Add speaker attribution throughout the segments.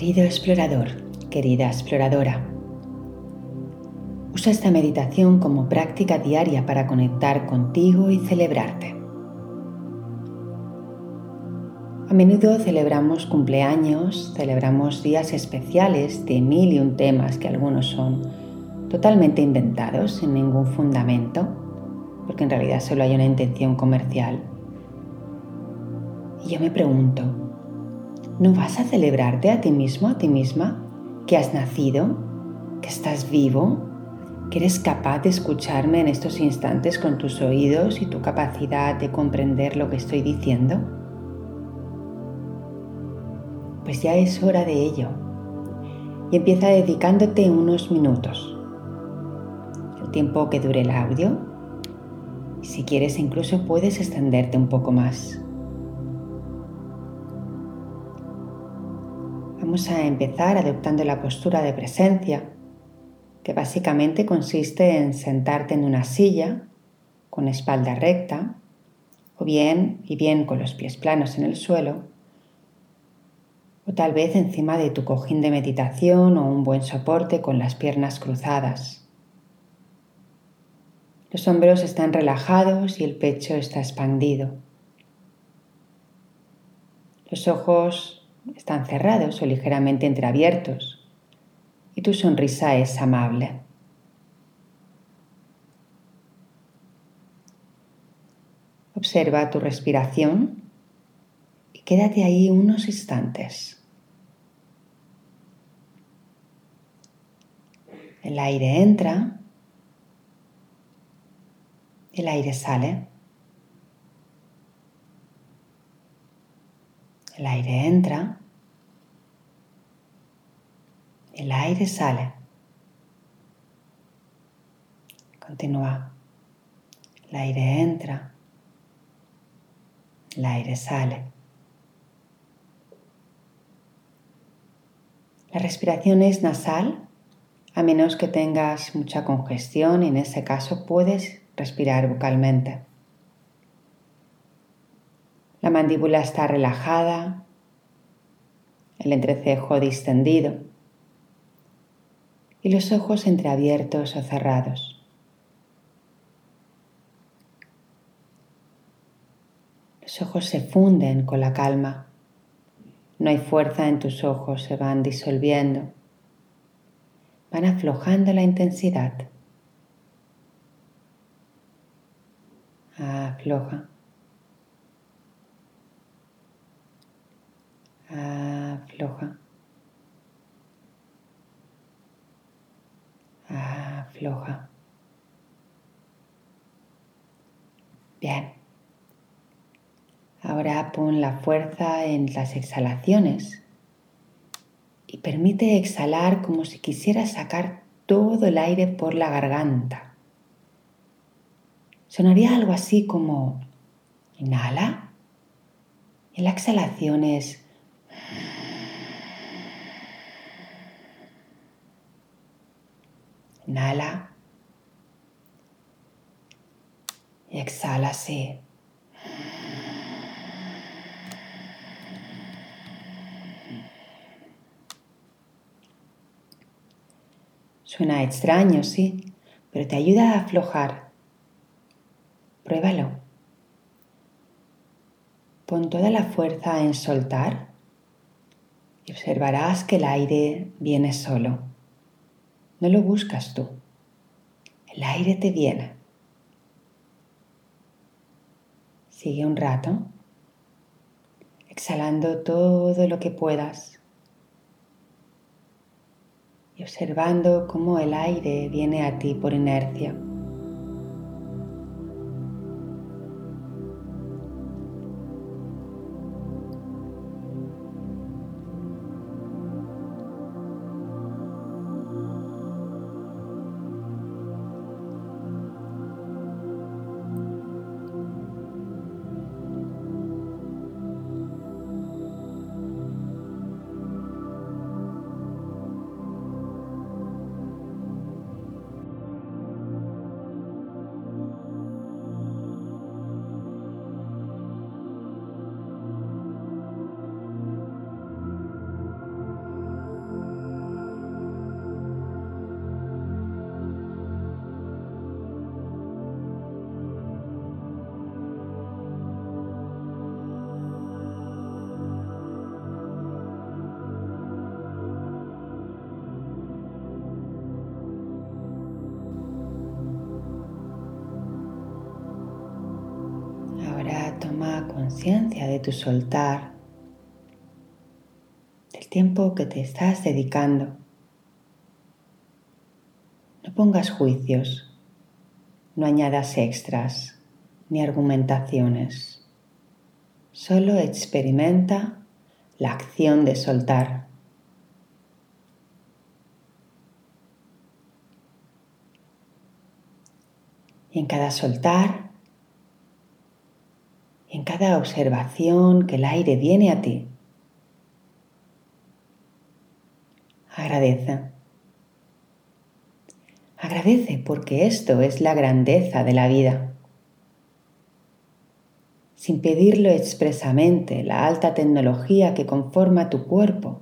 Speaker 1: Querido explorador, querida exploradora, usa esta meditación como práctica diaria para conectar contigo y celebrarte. A menudo celebramos cumpleaños, celebramos días especiales de mil y un temas que algunos son totalmente inventados, sin ningún fundamento, porque en realidad solo hay una intención comercial. Y yo me pregunto, ¿no vas a celebrarte a ti mismo, a ti misma, que has nacido, que estás vivo, que eres capaz de escucharme en estos instantes con tus oídos y tu capacidad de comprender lo que estoy diciendo? Pues ya es hora de ello. Y empieza dedicándote unos minutos tiempo que dure el audio. Si quieres incluso puedes extenderte un poco más. Vamos a empezar adoptando la postura de presencia, que básicamente consiste en sentarte en una silla con espalda recta, o bien y bien con los pies planos en el suelo, o tal vez encima de tu cojín de meditación o un buen soporte con las piernas cruzadas. Los hombros están relajados y el pecho está expandido. Los ojos están cerrados o ligeramente entreabiertos y tu sonrisa es amable. Observa tu respiración y quédate ahí unos instantes. El aire entra el aire sale. El aire entra. El aire sale. Continúa. El aire entra. El aire sale. La respiración es nasal, a menos que tengas mucha congestión, en ese caso puedes respirar vocalmente. La mandíbula está relajada, el entrecejo distendido y los ojos entreabiertos o cerrados. Los ojos se funden con la calma. No hay fuerza en tus ojos, se van disolviendo. Van aflojando la intensidad. afloja, afloja, Bien. Ahora pon la fuerza en las exhalaciones y permite exhalar como si quisieras sacar todo el aire por la garganta. Sonaría algo así como inhala y la exhalación es inhala y exhala así. Suena extraño, sí, pero te ayuda a aflojar Pruébalo. Pon toda la fuerza en soltar y observarás que el aire viene solo. No lo buscas tú. El aire te viene. Sigue un rato, exhalando todo lo que puedas y observando cómo el aire viene a ti por inercia. Conciencia de tu soltar, del tiempo que te estás dedicando. No pongas juicios, no añadas extras ni argumentaciones. Solo experimenta la acción de soltar. Y en cada soltar, cada observación que el aire viene a ti, agradece. Agradece porque esto es la grandeza de la vida. Sin pedirlo expresamente, la alta tecnología que conforma tu cuerpo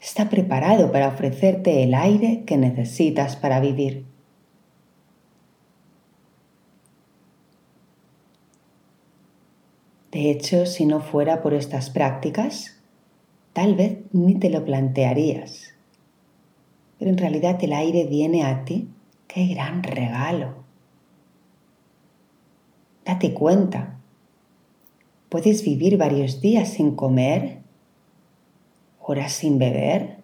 Speaker 1: está preparado para ofrecerte el aire que necesitas para vivir. De hecho, si no fuera por estas prácticas, tal vez ni te lo plantearías. Pero en realidad el aire viene a ti. ¡Qué gran regalo! Date cuenta. Puedes vivir varios días sin comer, horas sin beber,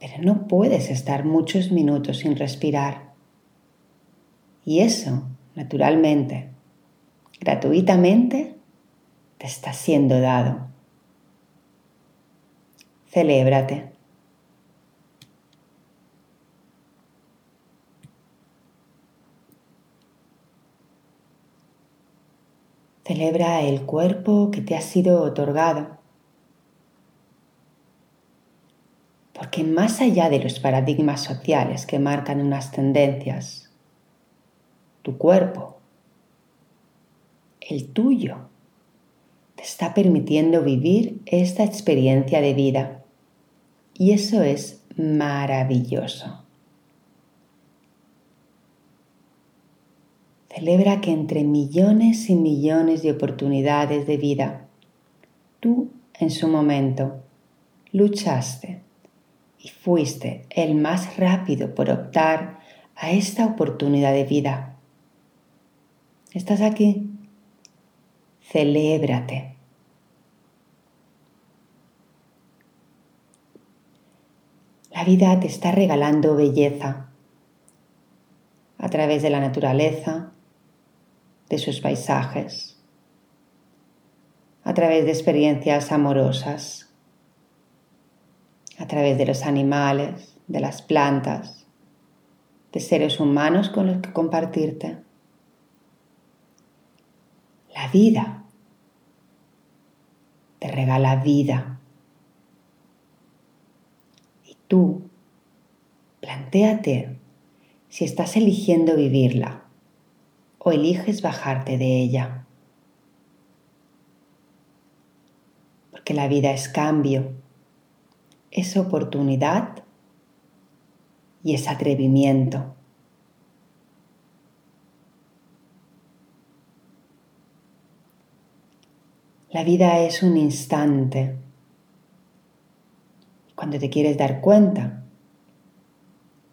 Speaker 1: pero no puedes estar muchos minutos sin respirar. Y eso, naturalmente, gratuitamente te está siendo dado. Celébrate. Celebra el cuerpo que te ha sido otorgado. Porque más allá de los paradigmas sociales que marcan unas tendencias, tu cuerpo el tuyo, te está permitiendo vivir esta experiencia de vida. Y eso es maravilloso. Celebra que entre millones y millones de oportunidades de vida, tú en su momento luchaste y fuiste el más rápido por optar a esta oportunidad de vida. ¿Estás aquí? Celébrate. La vida te está regalando belleza a través de la naturaleza, de sus paisajes, a través de experiencias amorosas, a través de los animales, de las plantas, de seres humanos con los que compartirte. La vida te regala vida. Y tú, plantéate si estás eligiendo vivirla o eliges bajarte de ella. Porque la vida es cambio, es oportunidad y es atrevimiento. La vida es un instante. Cuando te quieres dar cuenta,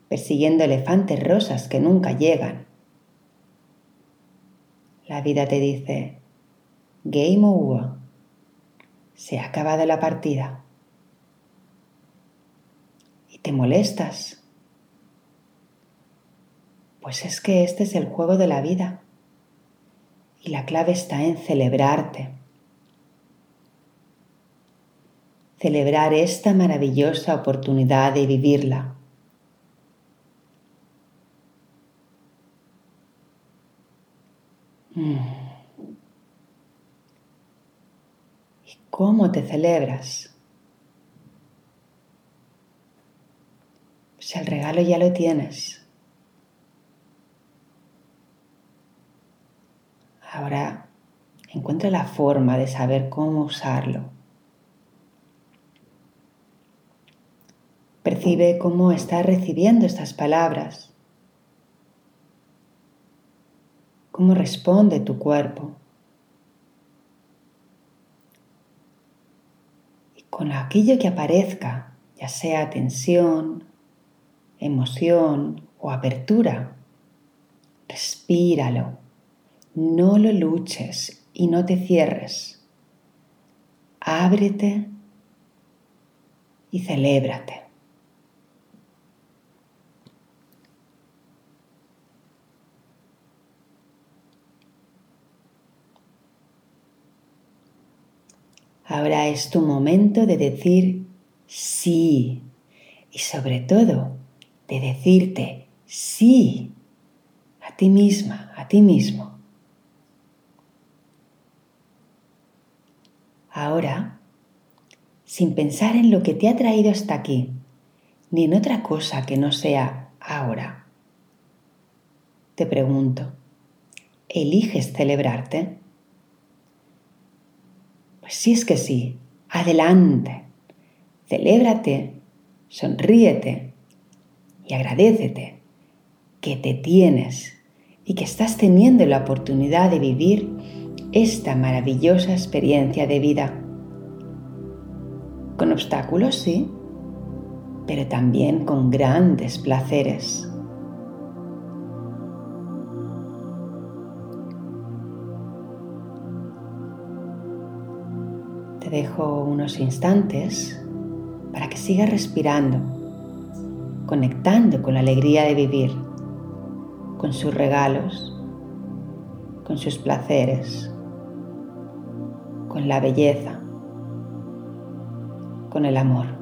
Speaker 1: persiguiendo elefantes rosas que nunca llegan, la vida te dice, game over, se ha acabado la partida. Y te molestas. Pues es que este es el juego de la vida. Y la clave está en celebrarte celebrar esta maravillosa oportunidad de vivirla. Mm. ¿Y cómo te celebras? Pues el regalo ya lo tienes. Ahora encuentra la forma de saber cómo usarlo. Percibe cómo estás recibiendo estas palabras, cómo responde tu cuerpo. Y con aquello que aparezca, ya sea tensión, emoción o apertura, respíralo, no lo luches y no te cierres. Ábrete y celébrate. Ahora es tu momento de decir sí y sobre todo de decirte sí a ti misma, a ti mismo. Ahora, sin pensar en lo que te ha traído hasta aquí, ni en otra cosa que no sea ahora, te pregunto, ¿eliges celebrarte? Si es que sí, adelante. Celébrate, sonríete y agradecete que te tienes y que estás teniendo la oportunidad de vivir esta maravillosa experiencia de vida. Con obstáculos, sí, pero también con grandes placeres. Dejo unos instantes para que sigas respirando, conectando con la alegría de vivir, con sus regalos, con sus placeres, con la belleza, con el amor.